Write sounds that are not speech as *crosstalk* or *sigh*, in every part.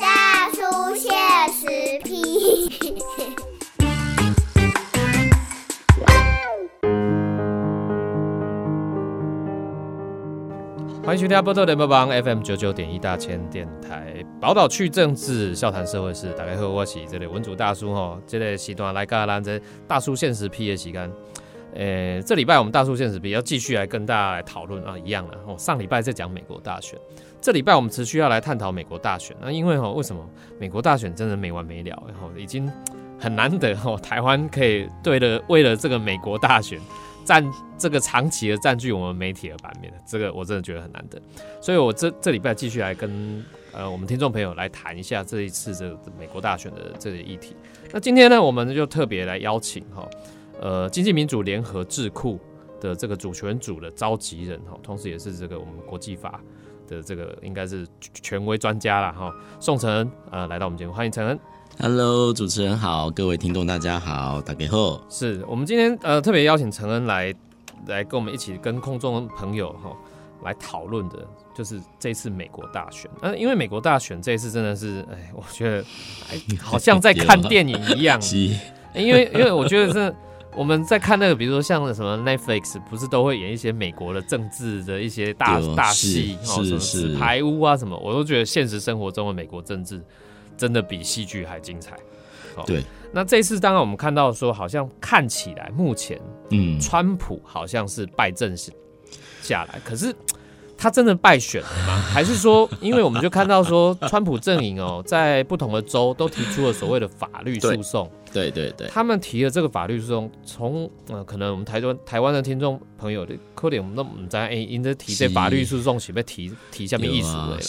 大叔现实批。*laughs* 欢迎收听波特联播帮 FM 九九点一大千电台，宝岛去政治，笑谈社会事。大家好，我是这里文主大叔吼，这个时段来跟咱这大叔现实 P 的时间。诶，这礼拜我们大叔现实批要继续来跟大家来讨论啊，一样的哦。上礼拜在讲美国大选，这礼拜我们持续要来探讨美国大选。那因为哈，为什么美国大选真的没完没了？然后已经很难得哈，台湾可以对了，为了这个美国大选。占这个长期的占据我们媒体的版面，这个我真的觉得很难得，所以我这这礼拜继续来跟呃我们听众朋友来谈一下这一次这美国大选的这个议题。那今天呢，我们就特别来邀请哈呃经济民主联合智库的这个主权组的召集人哈，同时也是这个我们国际法的这个应该是权威专家了哈，宋承恩呃来到我们节目，欢迎承恩。Hello，主持人好，各位听众大家好，打给后。是我们今天呃特别邀请陈恩来来跟我们一起跟空中朋友哈来讨论的，就是这次美国大选。嗯，因为美国大选这一次真的是，哎，我觉得哎好像在看 *laughs* 电影一样。因为因为我觉得是我们在看那个，比如说像什么 Netflix，不是都会演一些美国的政治的一些大大戏，是是排污啊什么，我都觉得现实生活中的美国政治。真的比戏剧还精彩，对。那这次当然我们看到说，好像看起来目前，嗯，川普好像是败阵下来，可是。他真的败选了吗？*laughs* 还是说，因为我们就看到说，川普阵营哦，在不同的州都提出了所谓的法律诉讼。对对对，他们提的这个法律诉讼，从呃，可能我们台湾台湾的听众朋友的可能我们都唔知哎，因着提这法律诉讼，是被提提下面艺术的啦。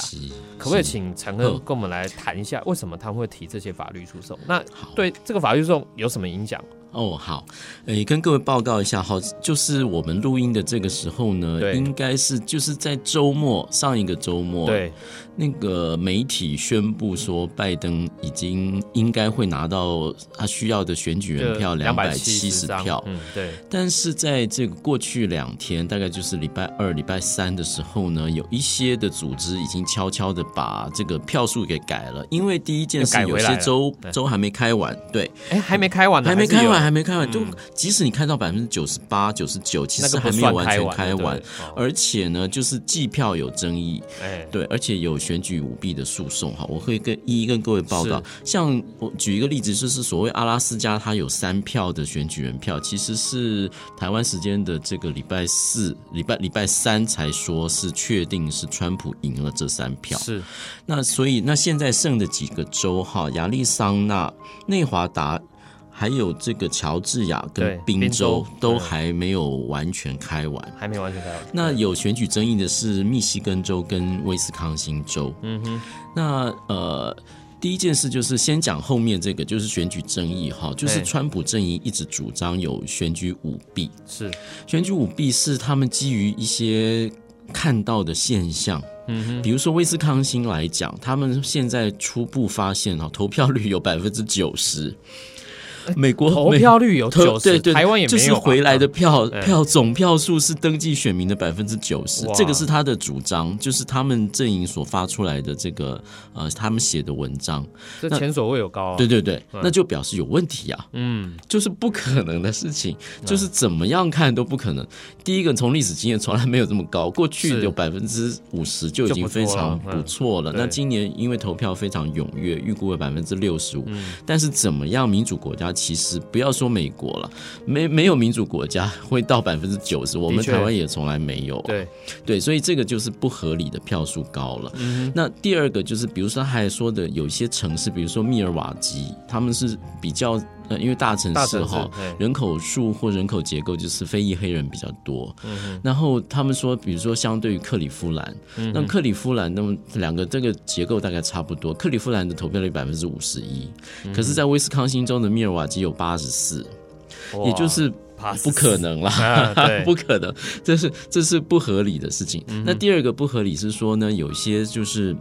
可不可以请陈哥跟我们来谈一下，为什么他们会提这些法律诉讼？那对这个法律诉讼有什么影响？哦，好，诶，跟各位报告一下，好，就是我们录音的这个时候呢，应该是就是在周末上一个周末，对。那个媒体宣布说，拜登已经应该会拿到他需要的选举人票两百七十票。嗯，对。但是在这个过去两天，大概就是礼拜二、礼拜三的时候呢，有一些的组织已经悄悄的把这个票数给改了，因为第一件事，有些州州还没开完。对，哎，还没开完，还没开完，还没开完。就即使你看到百分之九十八、九十九，其实还没有完全开完。而且呢，就是计票有争议。哎，对，而且有。选举舞弊的诉讼，哈，我会跟一一跟各位报道。像我举一个例子，就是所谓阿拉斯加，它有三票的选举人票，其实是台湾时间的这个礼拜四、礼拜礼拜三才说是确定是川普赢了这三票。是，那所以那现在剩的几个州，哈，亚利桑那、内华达。还有这个乔治亚跟宾州都还没有完全开完，还没完全开完。那有选举争议的是密西根州跟威斯康星州。嗯哼，那呃，第一件事就是先讲后面这个，就是选举争议哈，就是川普阵营一直主张有选举舞弊，是选举舞弊是他们基于一些看到的现象。嗯哼，比如说威斯康星来讲，他们现在初步发现哈，投票率有百分之九十。美国投票率有九十，台湾也没有，就是回来的票票总票数是登记选民的百分之九十，这个是他的主张，就是他们阵营所发出来的这个呃，他们写的文章，这前所未有高，对对对，那就表示有问题啊，嗯，*laughs* 就是不可能的事情，就是怎么样看都不可能。第一个，从历史经验从来没有这么高，过去有百分之五十就已经非常不错了。那今年因为投票非常踊跃，预估了百分之六十五，但是怎么样，民主国家。其实不要说美国了，没没有民主国家会到百分之九十，我们台湾也从来没有。对对，所以这个就是不合理的票数高了。那第二个就是，比如说他还说的有一些城市，比如说密尔瓦基，他们是比较呃，因为大城市哈，人口数或人口结构就是非裔黑人比较多。然后他们说，比如说相对于克里夫兰，那克里夫兰那么两个这个结构大概差不多，克里夫兰的投票率百分之五十一，可是在威斯康星州的密尔瓦。基有八十四，也就是不可能啦，*laughs* 不可能，这是这是不合理的事情。那第二个不合理是说呢，有些就是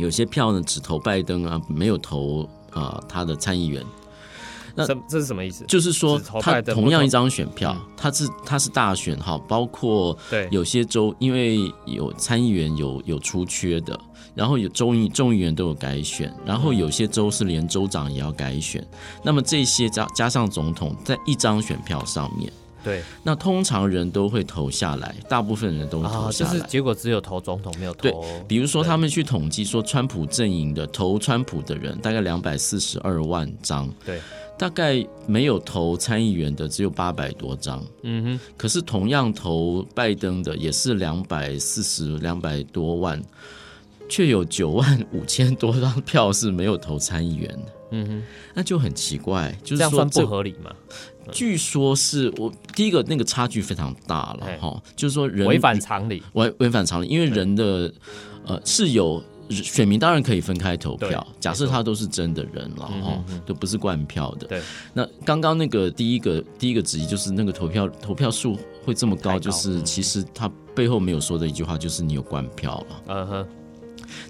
有些票呢只投拜登啊，没有投啊他的参议员。那这这是什么意思？就是说他同样一张选票嗯，他是他是大选哈，包括对有些州因为有参议员有有出缺的，然后有众议众议员都有改选，然后有些州是连州长也要改选，那么这些加加上总统在一张选票上面，对那通常人都会投下来，大部分人都会投啊，就下来。是结果只有投总统，没有投对投。比如说，他们去统计说，川普阵营的投川普的人大概两百四十二万张，对，大概没有投参议员的只有八百多张。嗯哼，可是同样投拜登的也是两百四十两百多万，却有九万五千多张票是没有投参议员的，嗯哼，那就很奇怪。就是说这样算不合理吗？据说是我第一个那个差距非常大了嘿哈，就是说人违反常理。违违反常理，因为人的呃是有选民当然可以分开投票，假设他都是真的人了嗯哈都不是灌票的。对，那刚刚那个第一个第一个质疑就是那个投票投票数会这么高，高就是嗯其实他背后没有说的一句话就是你有灌票了。嗯哼，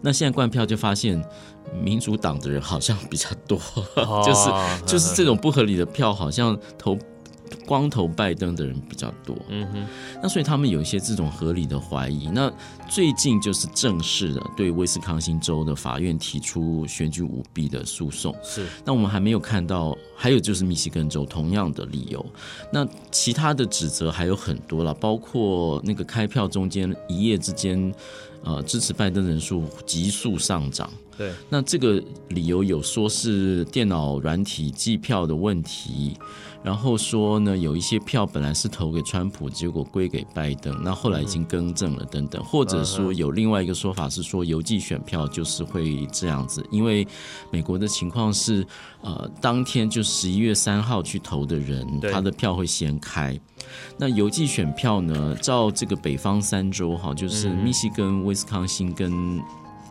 那现在灌票就发现民主党的人好像比较多，哦 *laughs* 就是就是这种不合理的票好像投。光头拜登的人比较多，嗯哼，那所以他们有一些这种合理的怀疑。那最近就是正式的对威斯康星州的法院提出选举舞弊的诉讼。是那我们还没有看到，还有就是密西根州同样的理由。那其他的指责还有很多了，包括那个开票中间一夜之间，呃，支持拜登人数急速上涨。对，那这个理由有说是电脑软体计票的问题，然后说呢有一些票本来是投给川普，结果归给拜登，那后来已经更正了等等，或者说有另外一个说法是说邮寄选票就是会这样子，因为美国的情况是，呃，当天就十一月三号去投的人，他的票会先开。那邮寄选票呢？照这个北方三州哈，就是嗯密西根、威斯康星跟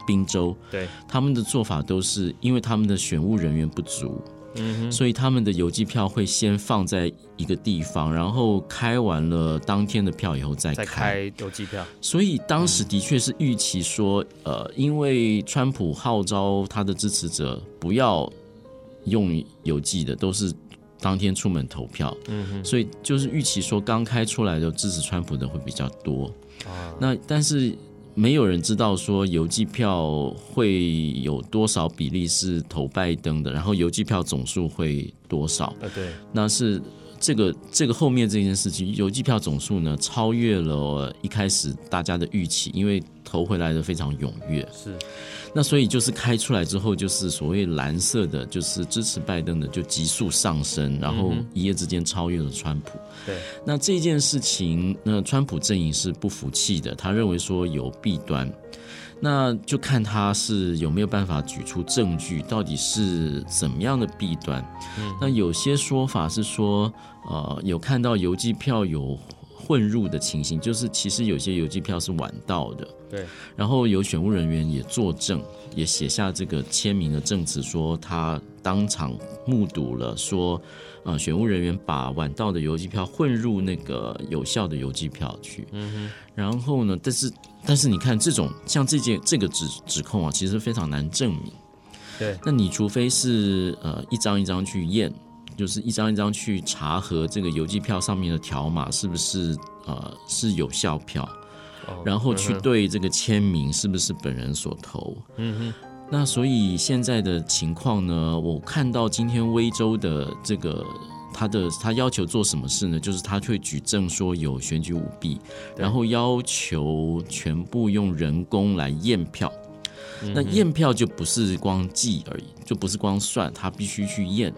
宾州，对，他们的做法都是因为他们的选务人员不足，所以他们的邮寄票会先放在一个地方，然后开完了当天的票以后再再开。邮寄票。所以当时的确是预期说，呃，因为川普号召他的支持者不要用邮寄的，都是当天出门投票，嗯哼，所以就是预期说刚开出来的支持川普的会比较多。啊，那但是没有人知道说邮寄票会有多少比例是投拜登的，然后邮寄票总数会多少？呃，对，那是这个这个后面这件事情，邮寄票总数呢超越了一开始大家的预期，因为投回来的非常踊跃。是，那所以就是开出来之后，就是所谓蓝色的，就是支持拜登的就急速上升，然后一夜之间超越了川普。对，那这件事情，那川普阵营是不服气的，他认为说有弊端，那就看他是有没有办法举出证据，到底是怎么样的弊端。嗯那有些说法是说，呃，有看到邮寄票有混入的情形，就是其实有些邮寄票是晚到的，对，然后有选务人员也作证，也写下这个签名的证词，说他当场目睹了说，呃，选务人员把晚到的邮寄票混入那个有效的邮寄票去。嗯然后呢，但是但是你看这种像这件这个指指控啊，其实非常难证明。对，那你除非是呃一张一张去验，就是一张一张去查核这个邮寄票上面的条码是不是呃是有效票，哦然后去对这个签名是不是本人所投。嗯哼，那所以现在的情况呢，我看到今天威州的这个他的他要求做什么事呢？就是他会举证说有选举舞弊，然后要求全部用人工来验票。那验票就不是光记而已，就不是光算，他必须去验。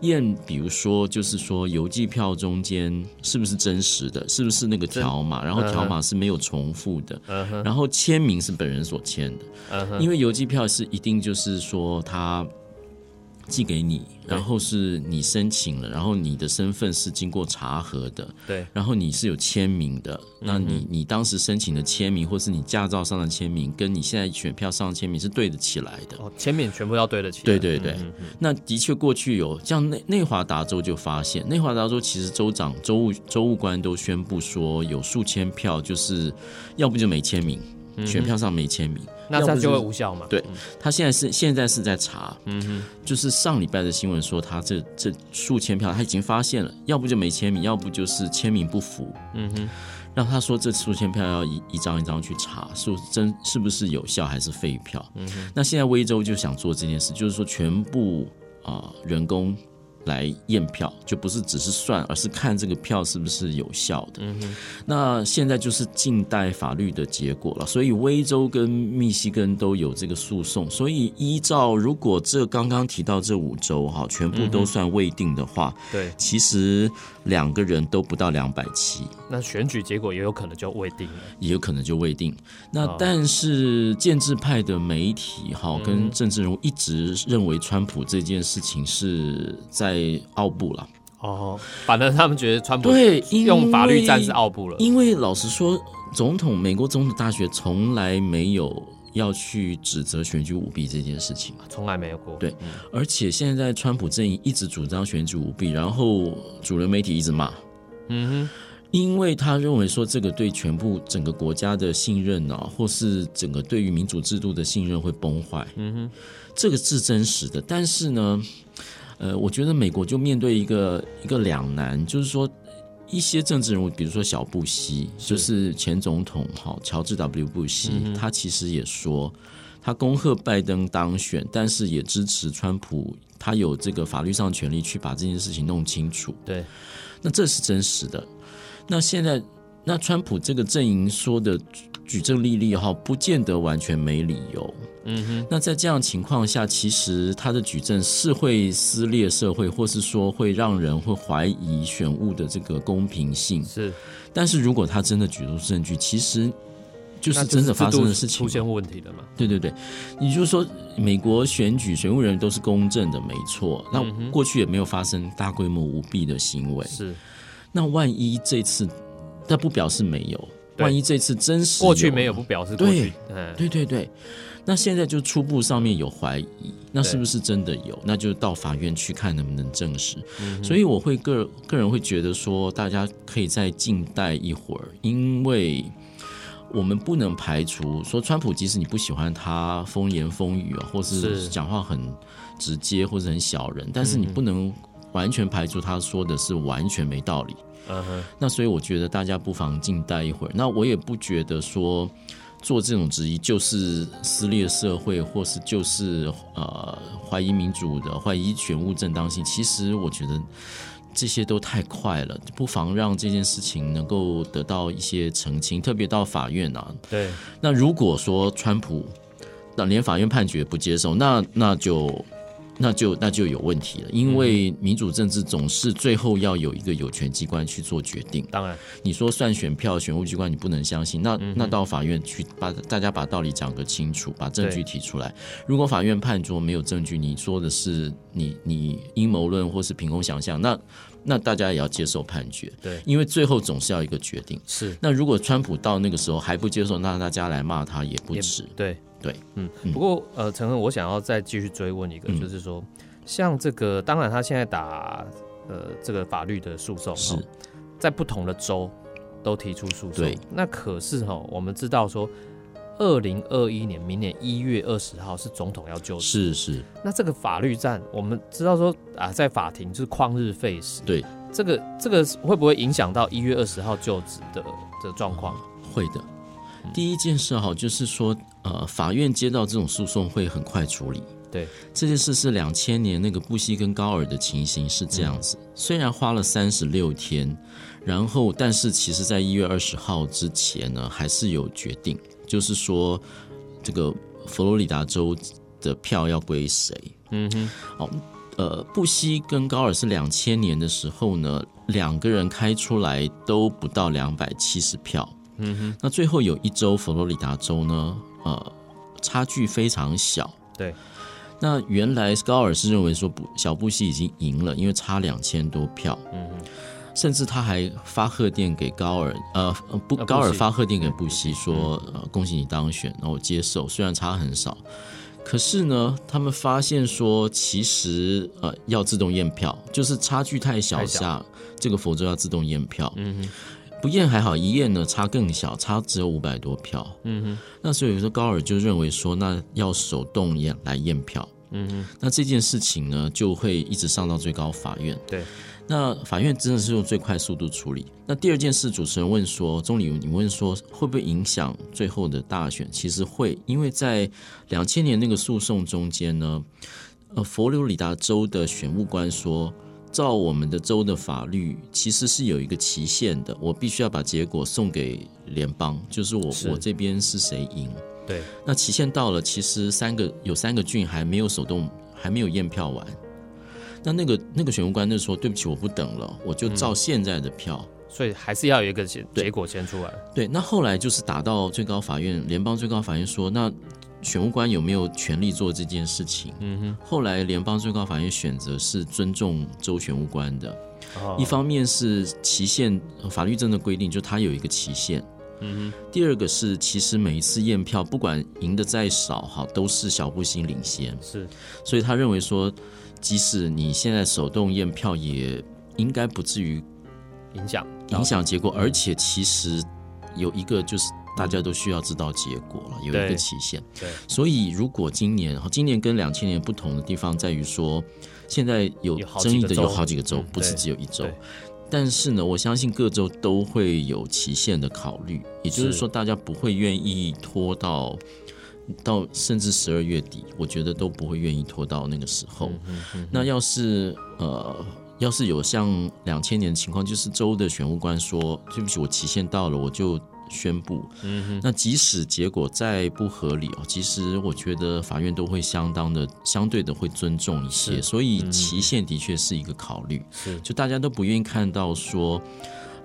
验，比如说，就是说邮寄票中间是不是真实的，是不是那个条码，然后条码是没有重复的，然后签名是本人所签的。因为邮寄票是一定就是说他寄给你，然后是你申请了，然后你的身份是经过查核的，对，然后你是有签名的，那你你当时申请的签名，或是你驾照上的签名，跟你现在选票上的签名是对得起来的。哦，签名全部要对得起。来。对对。对那的确过去有像内内华达州就发现，内华达州其实州长、州务州务官都宣布说，有数千票就是要不就没签名，选票上没签名，那他就会无效嘛？对，他现在是现在是在查，嗯哼，就是上礼拜的新闻说他这这数千票他已经发现了，要不就没签名，要不就是签名不符，嗯哼，让他说这数千票要一一张一张去查，是真是不是有效还是废票？嗯哼，那现在威州就想做这件事，就是说全部啊人工。来验票就不是只是算，而是看这个票是不是有效的。嗯那现在就是近代法律的结果了，所以威州跟密西根都有这个诉讼。所以依照如果这刚刚提到这五州哈，全部都算未定的话，对，其实两个人都不到两百七，那选举结果也有可能就未定了，也有可能就未定。那但是建制派的媒体哈跟政治人物一直认为川普这件事情是在。被奥布了。哦，反正他们觉得川普对用法律战是奥布了，因为老实说，总统美国总统大学从来没有要去指责选举舞弊这件事情，从来没有过。对，而且现在川普阵营一直主张选举舞弊，然后主流媒体一直骂，嗯哼，因为他认为说这个对全部整个国家的信任啊，或是整个对于民主制度的信任会崩坏，嗯哼，这个是真实的，但是呢。呃，我觉得美国就面对一个一个两难，就是说一些政治人物，比如说小布希，就是前总统哈，乔治 W 布希，他其实也说，他恭贺拜登当选，但是也支持川普，他有这个法律上权利去把这件事情弄清楚。对，那这是真实的。那现在，那川普这个阵营说的举证立例哈，不见得完全没理由。嗯哼，那在这样情况下，其实他的举证是会撕裂社会，或是说会让人会怀疑选务的这个公平性。是，但是如果他真的举出证据，其实就是真的发生的事情出现问题了嘛？对对对，也就是说，美国选举选务人员都是公正的，没错。那过去也没有发生大规模舞弊的行为。是，那万一这次，但不表示没有。万一这次真实过去没有，不表示对，对对对。那现在就初步上面有怀疑，那是不是真的有？那就到法院去看能不能证实。所以我会个个人会觉得说，大家可以再静待一会儿，因为我们不能排除说，川普即使你不喜欢他风言风语啊，或是讲话很直接或者很小人，但是你不能完全排除他说的是完全没道理。嗯哼。那所以我觉得大家不妨静待一会儿。那我也不觉得说。做这种质疑就是撕裂社会，或是就是呃怀疑民主的、怀疑选务正当性。其实我觉得这些都太快了，不妨让这件事情能够得到一些澄清。特别到法院啊，对。那如果说川普那连法院判决不接受，那那就。那就那就有问题了，因为民主政治总是最后要有一个有权机关去做决定。当然，你说算选票，选务机关你不能相信，那那到法院去把大家把道理讲个清楚，把证据提出来。如果法院判决没有证据，你说的是你你阴谋论或是凭空想象，那那大家也要接受判决。对，因为最后总是要一个决定。是。那如果川普到那个时候还不接受，那大家来骂他也不迟。对。对，嗯，不过呃，陈恒，我想要再继续追问一个，就是说，像这个，当然他现在打呃这个法律的诉讼，是在不同的州都提出诉讼对。那可是哈，我们知道说，二零二一年明年一月二十号是总统要就职，是是。那这个法律战，我们知道说啊，在法庭就是旷日费时。对，这个这个会不会影响到一月二十号就职的的状况？会的。第一件事哈，就是说，呃，法院接到这种诉讼会很快处理。对，这件事是两千年那个布希跟高尔的情形是这样子，虽然花了三十六天，然后，但是其实在一月二十号之前呢，还是有决定，就是说，这个佛罗里达州的票要归谁？嗯哼，哦，呃，布希跟高尔是两千年的时候呢，两个人开出来都不到两百七十票。嗯哼，那最后有一州佛罗里达州呢，呃，差距非常小。对，那原来高尔是认为说布小布希已经赢了，因为差两千多票。嗯哼，甚至他还发贺电给高尔，呃，不，高尔发贺电给布希说，呃，恭喜你当选，然后接受，虽然差很少，可是呢，他们发现说，其实呃，要自动验票，就是差距太小下，这个佛州要自动验票。嗯哼。不验还好，一验呢差更小，差只有五百多票。嗯哼，那所以说高尔就认为说，那要手动验来验票。嗯哼，那这件事情呢，就会一直上到最高法院。对，那法院真的是用最快速度处理。那第二件事，主持人问说，钟理，你问说会不会影响最后的大选？其实会，因为在两千年那个诉讼中间呢，呃，佛罗里达州的选务官说。照我们的州的法律，其实是有一个期限的。我必须要把结果送给联邦，就是我我这边是谁赢。对，那期限到了，其实三个有三个郡还没有手动，还没有验票完。那那个那个选务官就说：“对不起，我不等了，我就照现在的票。”所以还是要有一个结结果先出来。对，那后来就是打到最高法院，联邦最高法院说那。选务官有没有权利做这件事情？嗯哼。后来联邦最高法院选择是尊重州选务官的，一方面是期限法律真的规定，就他有一个期限。嗯哼。第二个是，其实每一次验票，不管赢的再少，哈，都是小步星领先。是。所以他认为说，即使你现在手动验票，也应该不至于影响影响结果。而且其实有一个就是。大家都需要知道结果了，有一个期限。对，所以如果今年，今年跟两千年不同的地方在于说，现在有争议的有好几个州，不是只有一州。但是呢，我相信各州都会有期限的考虑，也就是说，大家不会愿意拖到到甚至十二月底，我觉得都不会愿意拖到那个时候。那要是呃，要是有像两千年的情况，就是州的选务官说：“对不起，我期限到了，我就。”宣布，那即使结果再不合理哦，其实我觉得法院都会相当的、相对的会尊重一些，所以期限的确是一个考虑。是，就大家都不愿意看到说。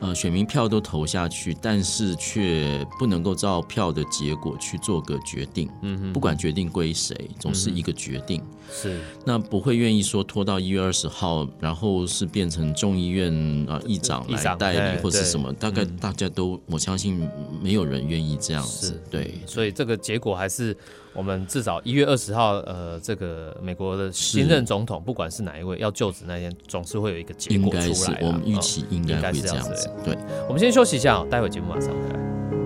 呃，选民票都投下去，但是却不能够照票的结果去做个决定。嗯哼，不管决定归谁，总是一个决定。是，那不会愿意说拖到一月二十号，然后是变成众议院啊议长来代理或是什么？大概大家都，我相信没有人愿意这样子。对，所以这个结果还是。我们至少一月二十号，呃，这个美国的新任总统，不管是哪一位要就职那天，总是会有一个结果出来。我们预期应该是这样子。对，我们先休息一下，待会节目马上回来。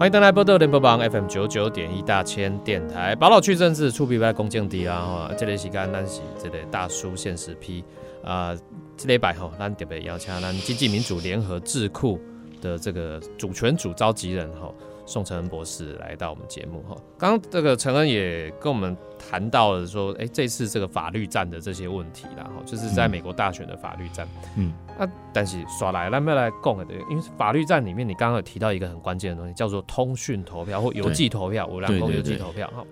欢迎登来波多联播榜 FM 九九点一大千电台，宝岛区政治出比拜恭敬地啊！哈，这里是干咱是，这里大叔现实批啊，这礼拜吼，咱特别邀请咱经济民主联合智库的这个主权主召集人吼。宋承恩博士来到我们节目哈，刚刚这个承恩也跟我们谈到了说，哎，这次这个法律战的这些问题啦，哈，就是在美国大选的法律战，嗯，那但是耍来来没来供的，因为法律战里面你刚刚有提到一个很关键的东西，叫做通讯投票或邮寄投票，我两公邮寄投票哈，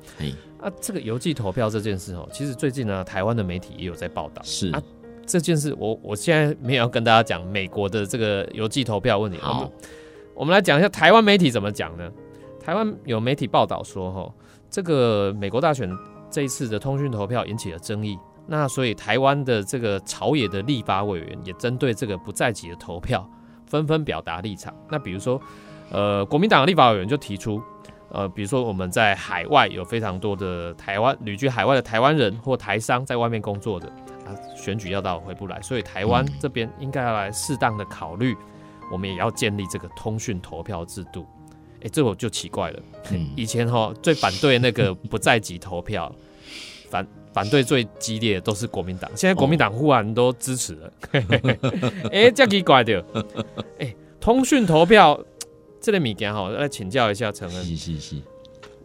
啊，这个邮寄投票这件事哦，其实最近呢，台湾的媒体也有在报道，是。啊，这件事我我现在没有要跟大家讲美国的这个邮寄投票问题，好。我们来讲一下台湾媒体怎么讲呢？台湾有媒体报道说，哈，这个美国大选这一次的通讯投票引起了争议，那所以台湾的这个朝野的立法委员也针对这个不在籍的投票纷纷表达立场。那比如说，呃，国民党的立法委员就提出，呃，比如说我们在海外有非常多的台湾旅居海外的台湾人或台商在外面工作的，啊，选举要到回不来，所以台湾这边应该要来适当的考虑。我们也要建立这个通讯投票制度，哎，这我就奇怪了。*laughs* 以前哈最反对那个不在籍投票，*laughs* 反反对最激烈的都是国民党，现在国民党忽然都支持了。*laughs* 哎，这奇怪的。哎，通讯投票这类物件哈，来请教一下陈恩。是是是。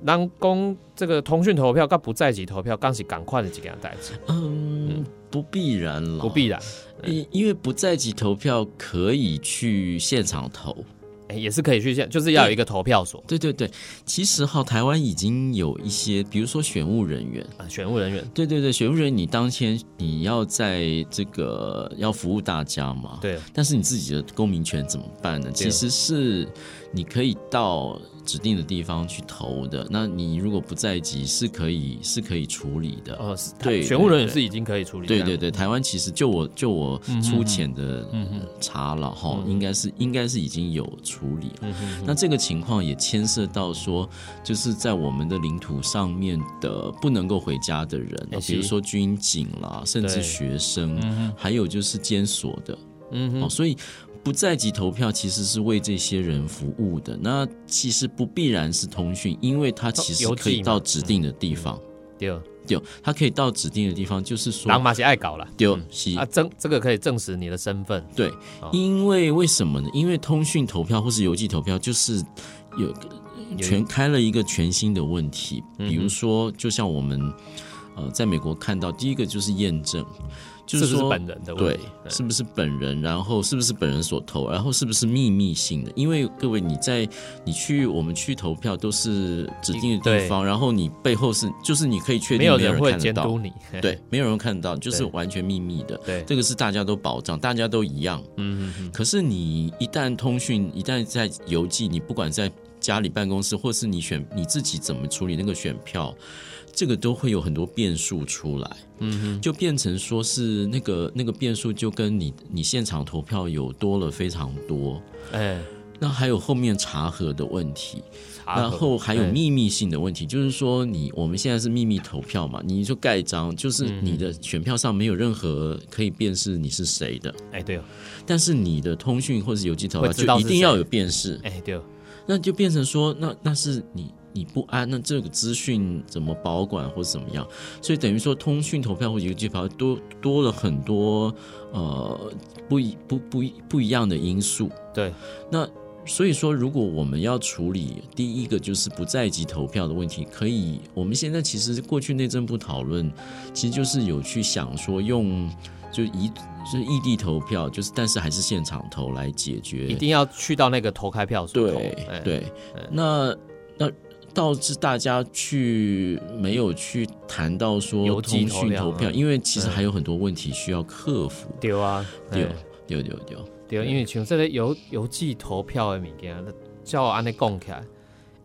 人讲这个通讯投票跟不在籍投票，刚是赶快的几件代志。嗯，不必然了，不必然。因因为不在籍投票可以去现场投，哎，也是可以去现，就是要有一个投票所。对对对，其实哈，台湾已经有一些，比如说选务人员啊，选务人员，对对对，选务人员，你当天你要在这个要服务大家嘛，对，但是你自己的公民权怎么办呢？其实是。你可以到指定的地方去投的。那你如果不在籍，是可以是可以处理的。哦，是对选务人员对是已经可以处理。对对对，台湾其实就我就我粗浅的嗯查了哈，应该是应该是已经有处理了。嗯那这个情况也牵涉到说，就是在我们的领土上面的不能够回家的人，哎比如说军警啦，甚至学生，还有就是监所的哦，嗯哦，所以不在籍投票其实是为这些人服务的。那其实不必然是通讯，因为它其实可以到指定的地方，对，对，它可以到指定的地方，就是说狼马是爱搞了。丢嗯。西啊，证这个可以证实你的身份。对哦，因为为什么呢？因为通讯投票或是邮寄投票，就是有有全开了一个全新的问题，比如说，就像我们呃在美国看到，第一个就是验证，就是说本人的对是不是本人，然后是不是本人所投，然后是不是秘密性的？因为各位你在你去我们去投票都是指定的地方，然后你背后是就是你可以确定没有人人会监督，你。*laughs* 对，没有人看得到，就是完全秘密的。对，这个是大家都保障，大家都一样。嗯，可是你一旦通讯，一旦在邮寄，你不管在家里办公室，或是你选你自己怎么处理那个选票，这个都会有很多变数出来。嗯哼，就变成说是那个那个变数，就跟你你现场投票有多了非常多。哎，那还有后面查核的问题，然后还有哎。秘密性的问题，就是说你我们现在是秘密投票嘛，你就盖章，就是嗯你的选票上没有任何可以辨识你是谁的，哎对哦，但是你的通讯或是邮寄投票就一定要有辨识，哎对哦，那就变成说，那那是你你不安，那这个资讯怎么保管或者怎么样？所以等于说，通讯投票或邮寄投票多多了很多呃不一不不一不一样的因素。对，那所以说，如果我们要处理第一个就是不在籍投票的问题，可以，我们现在其实过去内政部讨论，其实就是有去想说用就一就是异地投票，就是但是还是现场投来解决，一定要去到那个投开票所投。对那导致大家去没有去谈到说邮寄通投票讯投票，嗯因为其实嗯。还有很多问题需要克服。对啊，对哎对对对，对，因为像这个邮邮寄投票的物件，叫我安尼讲起来，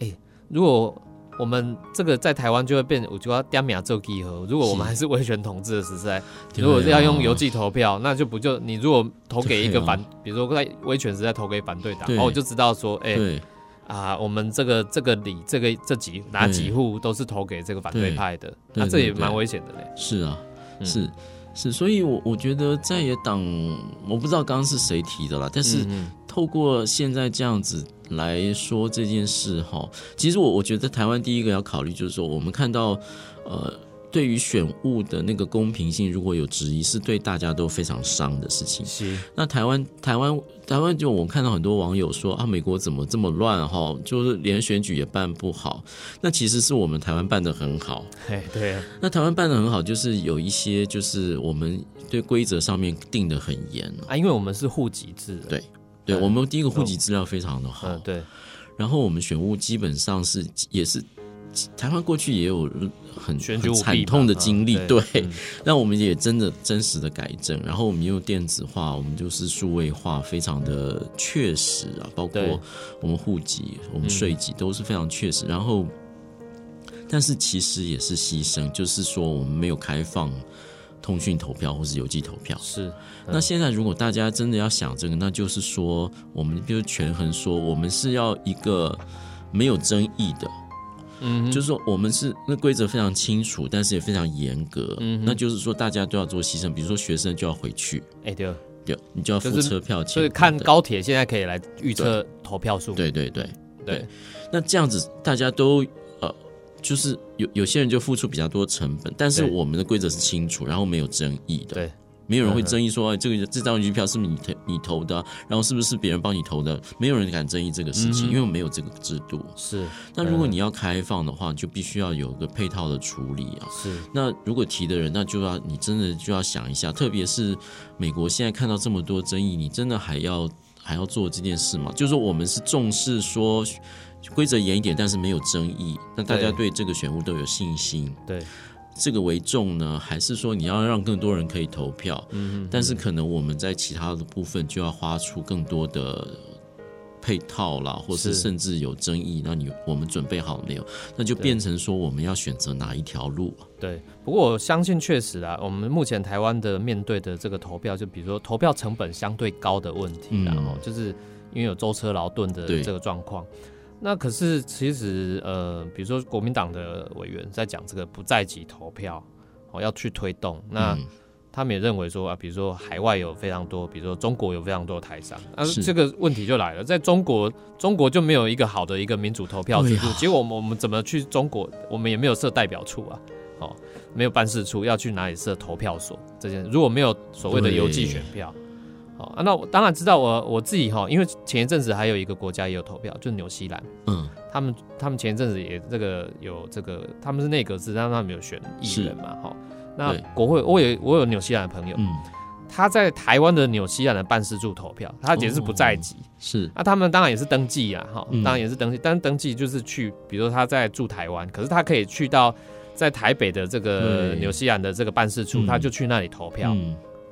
哎、如果我们这个在台湾就会变，我就要点名做集合。如果我们还是威权统治的时代，对如果要用啊邮寄投票，那就不就你如果投给一个反，比如说在威权时代投给反对党，然后我就知道说，哎、对啊，我们这个这个里这个这几哪对几户都是投给这个反对对派的，对那这也对蛮危险的嘞。是啊，嗯是是，所以我我觉得在野党，我不知道刚刚是谁提的啦，但是嗯透过现在这样子来说这件事哈，其实我我觉得台湾第一个要考虑就是说，我们看到呃。对于选物的那个公平性，如果有质疑，是对大家都非常伤的事情。是，那台湾台湾台湾就我看到很多网友说啊，美国怎么这么乱哈，就是连选举也办不好。那其实是我们台湾办的很好。嘿，对啊，那台湾办的很好，就是有一些就是我们对规则上面定的很严哦啊，因为我们是户籍制的，对对，嗯我们第一个户籍资料非常的好，嗯，对，然后我们选物基本上是也是。台湾过去也有很很惨痛的经历，嗯对，嗯 *laughs* 那我们也真的真实的改正，然后我们又电子化，我们就是数位化，非常的确实啊，包括我们户籍、我们税籍都是非常确实。然后，但是其实也是牺牲，就是说我们没有开放通讯投票或是邮寄投票。是，那现在如果大家真的要想这个，那就是说，我们比如权衡说，我们是要一个没有争议的，嗯，就是说我们是那规则非常清楚，但是也非常严格。嗯那就是说大家都要做牺牲，比如说学生就要回去，哎、对，对，你就要付车票钱。所以看高铁现在可以来预测投票数，对对对。对，那这样子大家都呃，就是有有些人就付出比较多成本，但是我们的规则是清楚，然后没有争议的。对，没有人会争议说，哎，这个这张邮票是不是你投你投的啊、然后是不是别人帮你投的？没有人敢争议这个事情，因为没有这个制度。是，那如果嗯你要开放的话，就必须要有个配套的处理啊。是，那如果提的人，那就要你真的就要想一下，特别是美国现在看到这么多争议，你真的还要还要做这件事吗？就是说我们是重视说规则严一点，但是没有争议，那大家对这个选务都有信心，对，这个为重呢，还是说你要让更多人可以投票？嗯但是可能我们在其他的部分就要花出更多的配套啦，或是甚至有争议，那你我们准备好了没有？那就变成说我们要选择哪一条路？对，不过我相信确实啊，我们目前台湾的面对的这个投票，就比如说投票成本相对高的问题，然后就是因为有舟车劳顿的这个状况。那可是其实呃，比如说国民党的委员在讲这个不在籍投票，哦要去推动那。他们也认为说啊，比如说海外有非常多，比如说中国有非常多台商，那这个问题就来了，在中国，中国就没有一个好的一个民主投票制度，结果我们我们怎么去中国？我们也没有设代表处啊，哦，没有办事处，要去哪里设投票所？这件如果没有所谓的邮寄选票，哦啊，那我当然知道，我我自己哈，因为前一阵子还有一个国家也有投票，就是纽西兰，嗯，他们他们前一阵子也这个有这个，他们是内阁制，但他们有选议员嘛，哈。那国会，我有我有纽西兰的朋友，他在台湾的纽西兰的办事处投票，他也是不在籍，是。那他们当然也是登记啊，哈，当然也是登记，但登记就是去，比如说他在住台湾，可是他可以去到在台北的这个纽西兰的这个办事处，他就去那里投票，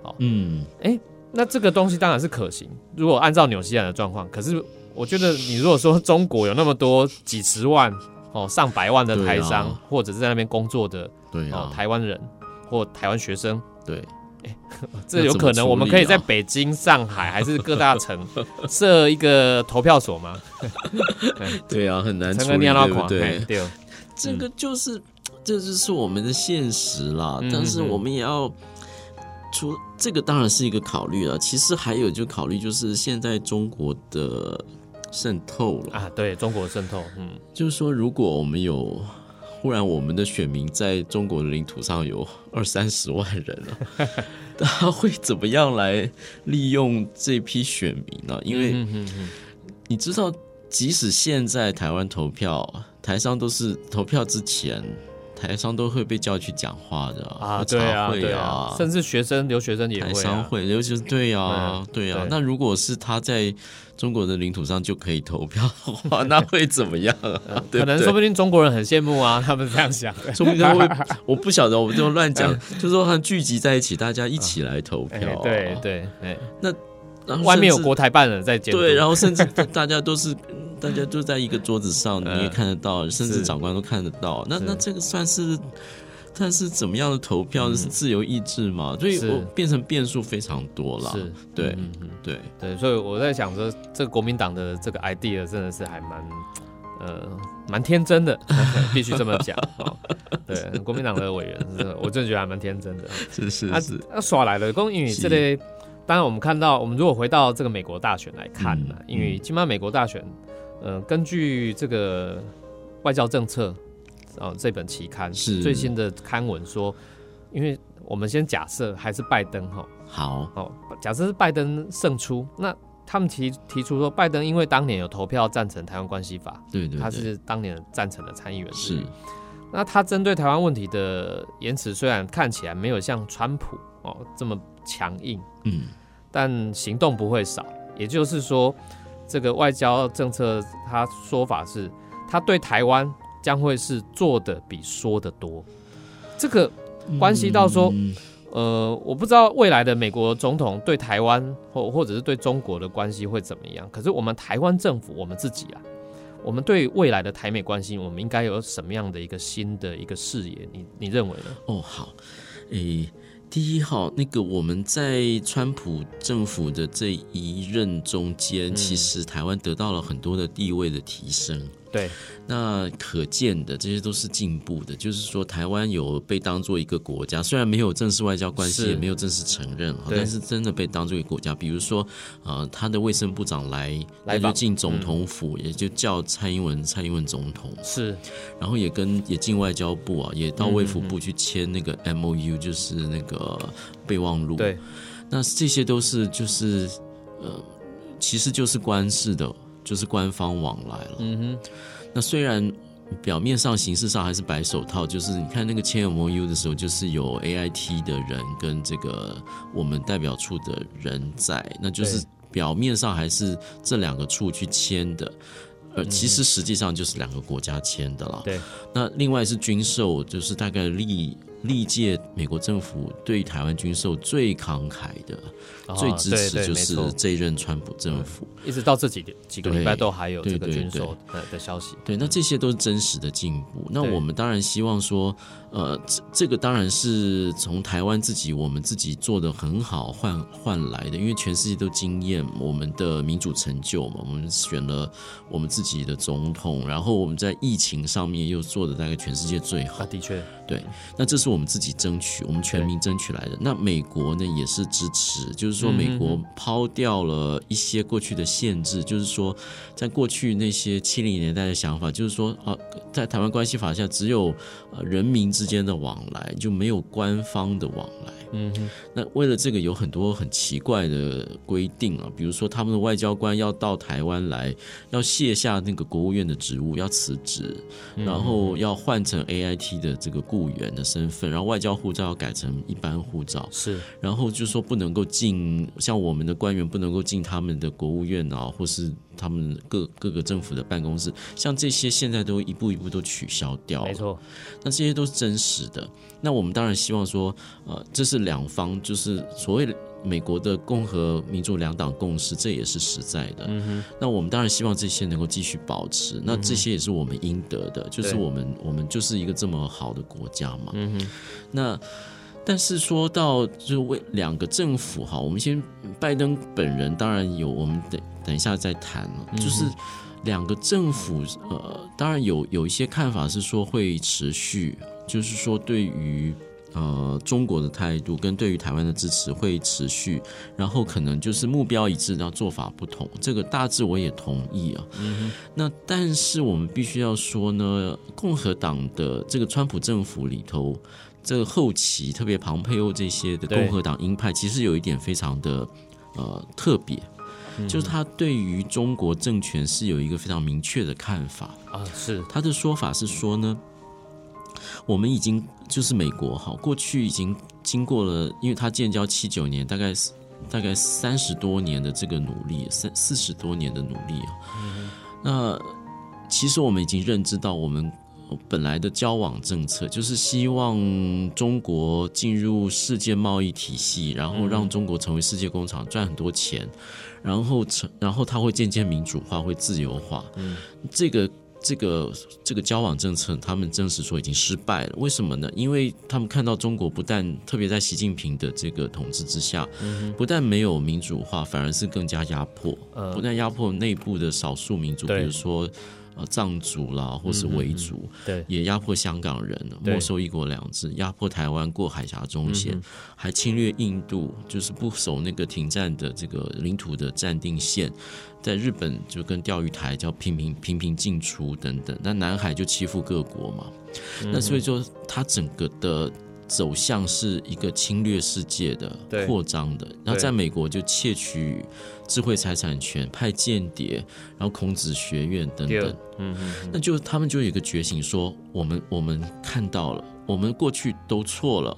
好，嗯，哎，那这个东西当然是可行，如果按照纽西兰的状况，可是我觉得你如果说中国有那么多几十万哦上百万的台商，或者是在那边工作的，对啊，台湾人。或台湾学生，对，哎，*laughs* 这有可能，我们可以在北京、上海还是各大城 *laughs* 设一个投票所吗？*laughs* 对啊，很难处理，对不对？对，这个就是，这就是我们的现实啦。但是我们也要，除这个当然是一个考虑了。其实还有就考虑，就是现在中国的渗透了啊，对中国渗透，嗯，就是说，如果我们有。忽然，我们的选民在中国的领土上有二三十万人了，*laughs* 他会怎么样来利用这批选民呢？因为你知道，即使现在台湾投票，台商都是投票之前。台商都会被叫去讲话的啊，对啊，对啊，甚至学生、留学生也会。台商会，留学生对呀，对呀。那如果是他在中国的领土上就可以投票的话，*laughs* 那会怎么样啊？可能说不定中国人很羡慕啊，*laughs* 他们这样想。说不定他会，*laughs* 我不晓得，我就乱讲，就说他们聚集在一起，大家一起来投票。对对对，那。外面有国台办人在监督，对，然后甚至大家都是，大家都在一个桌子上，你也看得到，甚至长官都看得到。那那这个算是，算是怎么样的投票？是自由意志嘛？所以我变成变数非常多了。是，对，对，对。所以我在想说，这个国民党的这个 idea 真的是还蛮，呃，蛮天真的，*laughs* 必须这么讲。对，国民党的委员，我真的觉得还蛮天真的。是 *laughs* 是是，那耍来了，公英语这类。当然，我们看到，我们如果回到这个美国大选来看呢，因为起码美国大选，呃，根据这个外交政策啊这本期刊是。最新的刊文说，因为我们先假设还是拜登哈，好，哦，假设是拜登胜出，那他们提提出说，拜登因为当年有投票赞成台湾关系法，对对，他是当年赞成的参议员是，那他针对台湾问题的言辞虽然看起来没有像川普哦这么。强硬，嗯，但行动不会少。也就是说，这个外交政策，他说法是，他对台湾将会是做的比说的多。这个关系到说，呃，我不知道未来的美国总统对台湾或或者是对中国的关系会怎么样。可是我们台湾政府，我们自己啊，我们对未来的台美关系，我们应该有什么样的一个新的一个视野？你你认为呢？哦，好，诶。第一号，那个我们在川普政府的这一任中间，其实台湾得到了很多的地位的提升。对，那可见的这些都是进步的，就是说台湾有被当做一个国家，虽然没有正式外交关系，也没有正式承认，但是真的被当做一个国家。比如说，呃，他的卫生部长来来就进总统府，也就叫蔡英文，蔡英文总统。是，然后也跟也进外交部啊，也到卫福部去签那个 M O U，就是那个备忘录。对，那这些都是就是呃，其实就是官式的。就是官方往来了。嗯哼，那虽然表面上、形式上还是白手套，就是你看那个签 M O U 的时候，就是有 A I T 的人跟这个我们代表处的人在，那就是表面上还是这两个处去签的，呃，其实实际上就是两个国家签的了。对，那另外是军售，就是大概历历届美国政府对台湾军售最慷慨的、最支持，就是这一任川普政府，一直到这几几个礼拜都还有这个军售的的消息。对，那这些都是真实的进步。那我们当然希望说。呃，这这个当然是从台湾自己我们自己做的很好换换来的，因为全世界都惊艳我们的民主成就嘛。我们选了我们自己的总统，然后我们在疫情上面又做的大概全世界最好。的确，对。那这是我们自己争取，我们全民争取来的。那美国呢也是支持，就是说美国抛掉了一些过去的限制，就是说在过去那些七零年代的想法，就是说啊，在台湾关系法下只有呃人民。之间的往来就没有官方的往来。嗯哼，那为了这个有很多很奇怪的规定啊，比如说他们的外交官要到台湾来，要卸下那个国务院的职务，要辞职，然后要换成 A I T 的这个雇员的身份，然后外交护照要改成一般护照。是，然后就说不能够进，像我们的官员不能够进他们的国务院啊，或是他们各各个政府的办公室，像这些现在都一步一步都取消掉了。没错，那这些都是真实的。那我们当然希望说，呃，这是两方，就是所谓的美国的共和民主两党共识，这也是实在的。那我们当然希望这些能够继续保持，那这些也是我们应得的，就是我们我们就是一个这么好的国家嘛。那但是说到就是为两个政府哈，我们先拜登本人当然有，我们等等一下再谈了，就是两个政府呃，当然有有一些看法是说会持续。就是说，对于呃中国的态度跟对于台湾的支持会持续，然后可能就是目标一致，然后做法不同，这个大致我也同意啊。那但是我们必须要说呢，共和党的这个川普政府里头，这个后期特别庞佩欧这些的共和党鹰派，其实有一点非常的呃特别，就是他对于中国政权是有一个非常明确的看法啊。是他的说法是说呢。我们已经就是美国哈，过去已经经过了，因为它建交七九年，大概是大概三十多年的这个努力，三四十多年的努力啊。那其实我们已经认知到，我们本来的交往政策就是希望中国进入世界贸易体系，然后让中国成为世界工厂，赚很多钱，然后成，然后它会渐渐民主化，会自由化。嗯，这个。这个这个交往政策，他们证实说已经失败了。为什么呢？因为他们看到中国不但特别在习近平的这个统治之下，不但没有民主化，反而是更加压迫，不但压迫内部的少数民族，比如说。呃，藏族啦，或是维族，对，也压迫香港人，没收一国两制，压迫台湾过海峡中线，还侵略印度，就是不守那个停战的这个领土的暂定线，在日本就跟钓鱼台叫频频频频进出等等，那南海就欺负各国嘛，那所以说它整个的。走向是一个侵略世界的扩张的，然后在美国就窃取智慧财产权、派间谍，然后孔子学院等等，嗯嗯，那就他们就有一个觉醒，说我们我们看到了，我们过去都错了，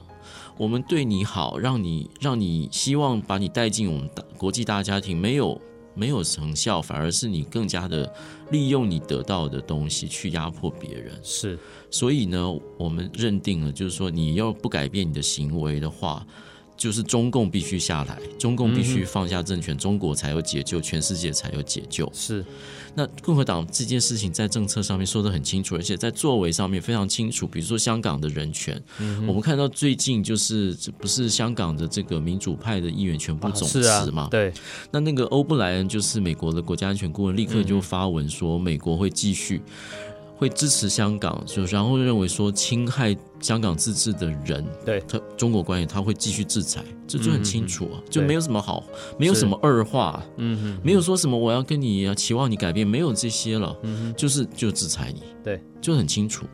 我们对你好，让你让你希望把你带进我们大国际大家庭，没有。没有成效，反而是你更加的利用你得到的东西去压迫别人。是，所以呢，我们认定了，就是说，你要不改变你的行为的话。就是中共必须下来，中共必须放下政权，中国才有解救，全世界才有解救。是，那共和党这件事情在政策上面说的很清楚，而且在作为上面非常清楚。比如说香港的人权，我们看到最近就是不是香港的这个民主派的议员全部总辞嘛？对。那那个欧布莱恩就是美国的国家安全顾问，立刻就发文说美国会继续。会支持香港，就然后认为说侵害香港自治的人，对他中国官员他会继续制裁，这就很清楚啊，就没有什么好，没有什么二话，嗯哼，没有说什么我要跟你期望你改变，没有这些了，嗯哼，就是就制裁你，对，就很清楚。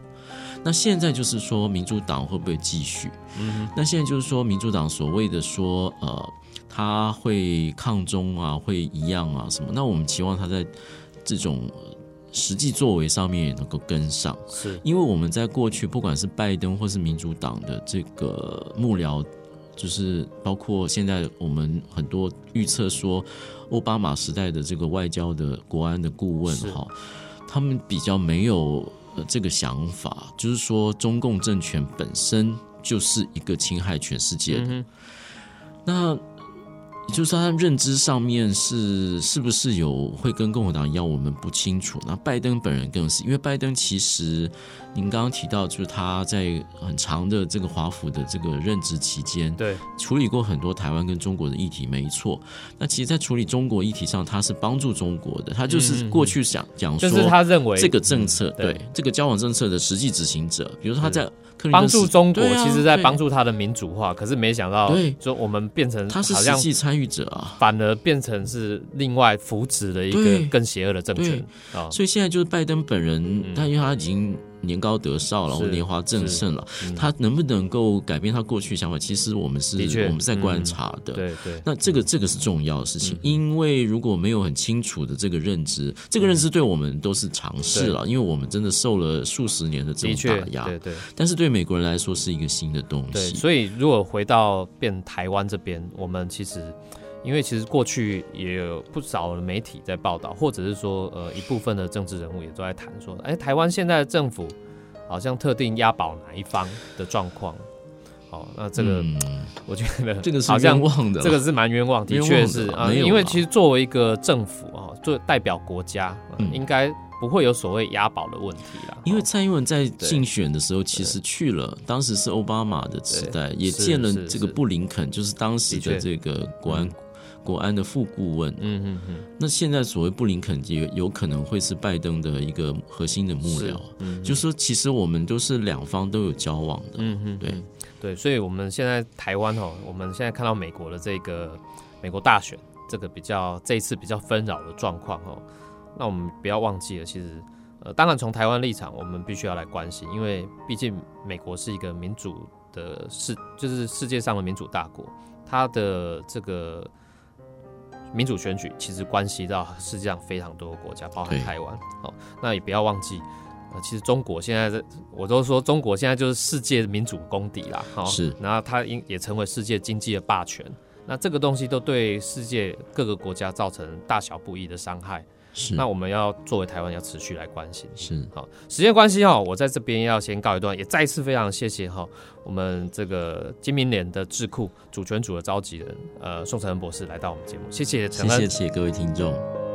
那现在就是说民主党会不会继续？嗯哼，那现在就是说民主党所谓的说呃他会抗中啊，会一样啊什么？那我们期望他在这种。实际作为上面也能够跟上，是。因为我们在过去，不管是拜登或是民主党的这个幕僚，就是包括现在我们很多预测说，奥巴马时代的这个外交的国安的顾问哈，他们比较没有这个想法，就是说中共政权本身就是一个侵害全世界的。那也就是说，他认知上面是是不是有会跟共和党一样，我们不清楚。那拜登本人更是，因为拜登其实您刚刚提到，就是他在很长的这个华府的这个任职期间，对。处理过很多台湾跟中国的议题，没错。那其实，在处理中国议题上，他是帮助中国的，他就是过去想讲说，就是他认为这个政策对。这个交往政策的实际执行者，比如说他在。帮助中国，其实在帮助他的民主化，可是没想到，说我们变成他是实际参与者啊，反而变成是另外扶持的一个更邪恶的政权。啊。所以现在就是拜登本人，他因为他已经。年高德少了，或年华正盛了，他能不能够改变他过去想法？其实我们是我们在观察的。对对，那这个这个是重要的事情，因为如果没有很清楚的这个认知，这个认知对我们都是尝试了，因为我们真的受了数十年的这种打压。对对，但是对美国人来说是一个新的东西。所以如果回到变台湾这边，我们其实。因为其实过去也有不少媒体在报道，或者是说，呃，一部分的政治人物也都在谈说，哎，台湾现在的政府好像特定押宝哪一方的状况。哦，那这个我觉得这个是冤枉的，这个是蛮冤枉，的确是啊，因为其实作为一个政府啊，做代表国家，应该不会有所谓押宝的问题啦。因为蔡英文在竞选的时候，其实去了，当时是奥巴马的时代，也见了这个布林肯，就是当时的这个国安。国安的副顾问，嗯嗯嗯，那现在所谓布林肯也有可能会是拜登的一个核心的幕僚，嗯就是说其实我们都是两方都有交往的，嗯嗯，对。对，所以我们现在台湾哦，我们现在看到美国的这个美国大选这个比较这一次比较纷扰的状况哦，那我们不要忘记了，其实呃，当然从台湾立场，我们必须要来关心，因为毕竟美国是一个民主的世，就是世界上的民主大国，它的这个。民主选举其实关系到世界上非常多的国家，包含台湾。好，那也不要忘记，呃，其实中国现在的我都说中国现在就是世界民主公敌啦。好，是，然后它应也成为世界经济的霸权。那这个东西都对世界各个国家造成大小不一的伤害。是，那我们要作为台湾要持续来关心。是，好，时间关系哈，我在这边要先告一段，也再次非常谢谢哈，我们这个金明联的智库主权组的召集人，呃，宋承恩博士来到我们节目，谢谢陈恩，谢谢各位听众。